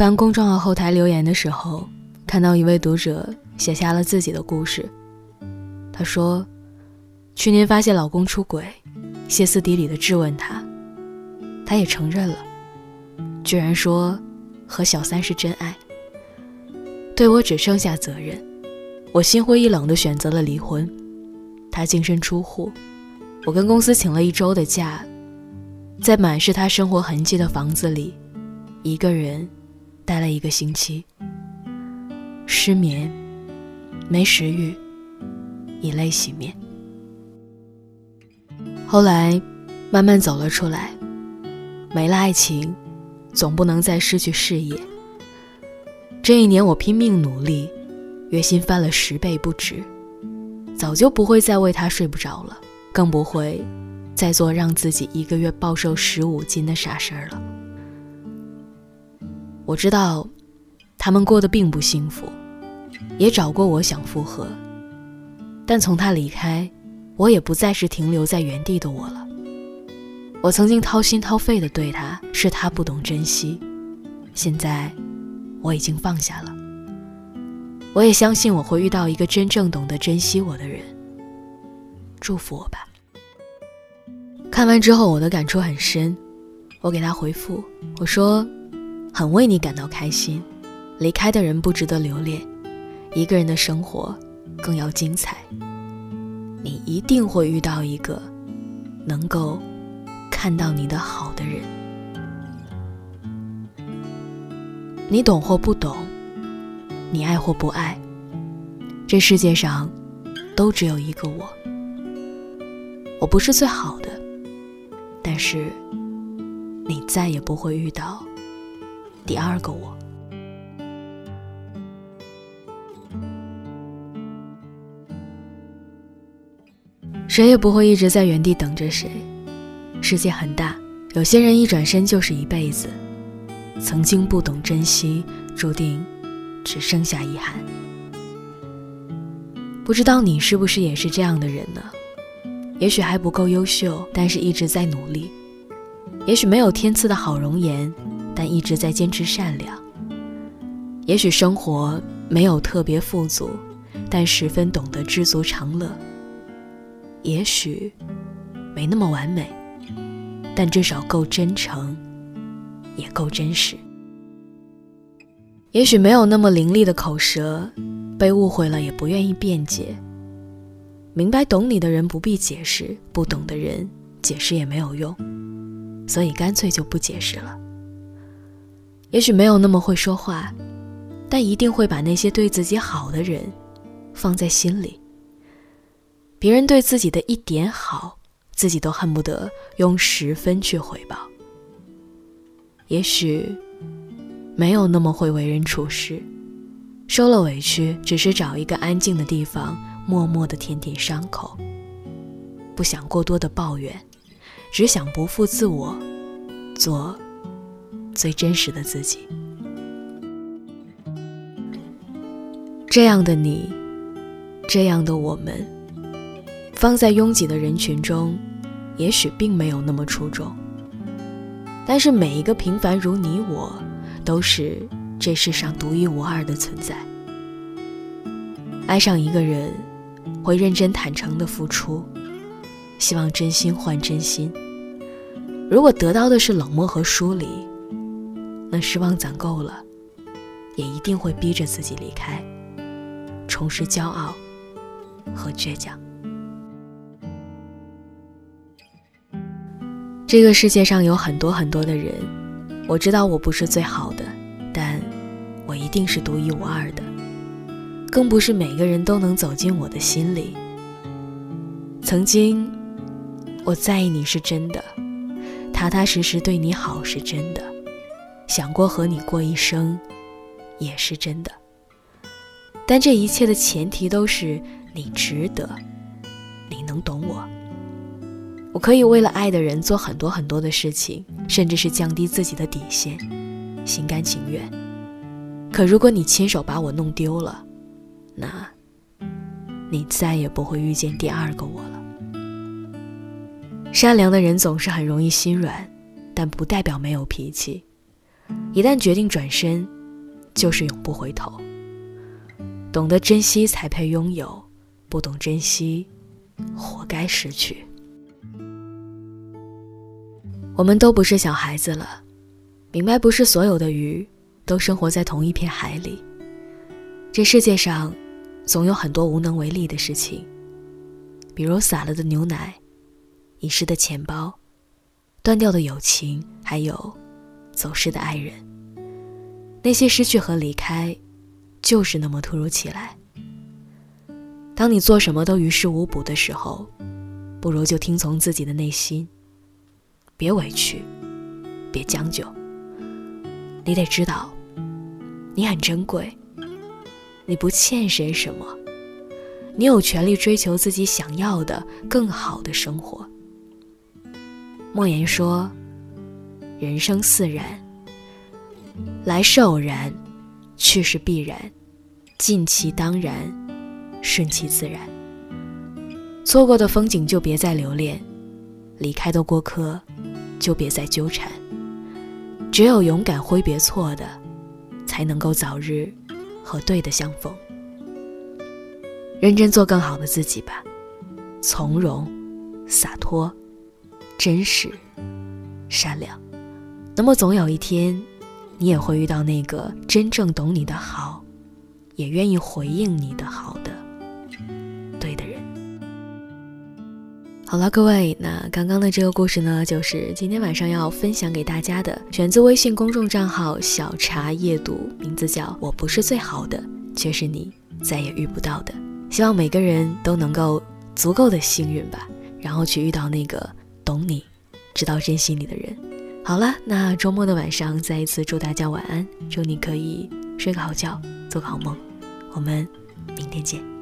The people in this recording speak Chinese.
翻公众号后台留言的时候，看到一位读者写下了自己的故事。他说，去年发现老公出轨，歇斯底里的质问他，他也承认了，居然说和小三是真爱。对我只剩下责任，我心灰意冷的选择了离婚。他净身出户，我跟公司请了一周的假，在满是他生活痕迹的房子里，一个人待了一个星期。失眠，没食欲，以泪洗面。后来，慢慢走了出来。没了爱情，总不能再失去事业。这一年，我拼命努力，月薪翻了十倍不止。早就不会再为他睡不着了，更不会再做让自己一个月暴瘦十五斤的傻事儿了。我知道，他们过得并不幸福，也找过我想复合，但从他离开，我也不再是停留在原地的我了。我曾经掏心掏肺的对他，是他不懂珍惜，现在我已经放下了。我也相信我会遇到一个真正懂得珍惜我的人。祝福我吧。看完之后，我的感触很深。我给他回复，我说：“很为你感到开心。离开的人不值得留恋，一个人的生活更要精彩。你一定会遇到一个能够看到你的好的人。你懂或不懂。”你爱或不爱，这世界上都只有一个我。我不是最好的，但是你再也不会遇到第二个我。谁也不会一直在原地等着谁。世界很大，有些人一转身就是一辈子。曾经不懂珍惜，注定。只剩下遗憾。不知道你是不是也是这样的人呢？也许还不够优秀，但是一直在努力；也许没有天赐的好容颜，但一直在坚持善良；也许生活没有特别富足，但十分懂得知足常乐；也许没那么完美，但至少够真诚，也够真实。也许没有那么伶俐的口舌，被误会了也不愿意辩解。明白懂你的人不必解释，不懂的人解释也没有用，所以干脆就不解释了。也许没有那么会说话，但一定会把那些对自己好的人放在心里。别人对自己的一点好，自己都恨不得用十分去回报。也许。没有那么会为人处事，受了委屈，只是找一个安静的地方，默默的舔舔伤口。不想过多的抱怨，只想不负自我，做最真实的自己。这样的你，这样的我们，放在拥挤的人群中，也许并没有那么出众。但是每一个平凡如你我。都是这世上独一无二的存在。爱上一个人，会认真坦诚的付出，希望真心换真心。如果得到的是冷漠和疏离，那失望攒够了，也一定会逼着自己离开，重拾骄傲和倔强。这个世界上有很多很多的人。我知道我不是最好的，但我一定是独一无二的。更不是每个人都能走进我的心里。曾经，我在意你是真的，踏踏实实对你好是真的，想过和你过一生，也是真的。但这一切的前提都是你值得，你能懂我。我可以为了爱的人做很多很多的事情，甚至是降低自己的底线，心甘情愿。可如果你亲手把我弄丢了，那，你再也不会遇见第二个我了。善良的人总是很容易心软，但不代表没有脾气。一旦决定转身，就是永不回头。懂得珍惜才配拥有，不懂珍惜，活该失去。我们都不是小孩子了，明白不是所有的鱼都生活在同一片海里。这世界上，总有很多无能为力的事情，比如洒了的牛奶、遗失的钱包、断掉的友情，还有走失的爱人。那些失去和离开。就是那么突如其来。当你做什么都于事无补的时候，不如就听从自己的内心，别委屈，别将就。你得知道，你很珍贵，你不欠谁什么，你有权利追求自己想要的更好的生活。莫言说：“人生似然，来是偶然。”去是必然，尽其当然，顺其自然。错过的风景就别再留恋，离开的过客就别再纠缠。只有勇敢挥别错的，才能够早日和对的相逢。认真做更好的自己吧，从容、洒脱、真实、善良。那么总有一天。你也会遇到那个真正懂你的好，也愿意回应你的好的，对的人。好了，各位，那刚刚的这个故事呢，就是今天晚上要分享给大家的，选自微信公众账号“小茶夜读”，名字叫“我不是最好的，却是你再也遇不到的”。希望每个人都能够足够的幸运吧，然后去遇到那个懂你、知道珍惜你的人。好了，那周末的晚上，再一次祝大家晚安，祝你可以睡个好觉，做个好梦，我们明天见。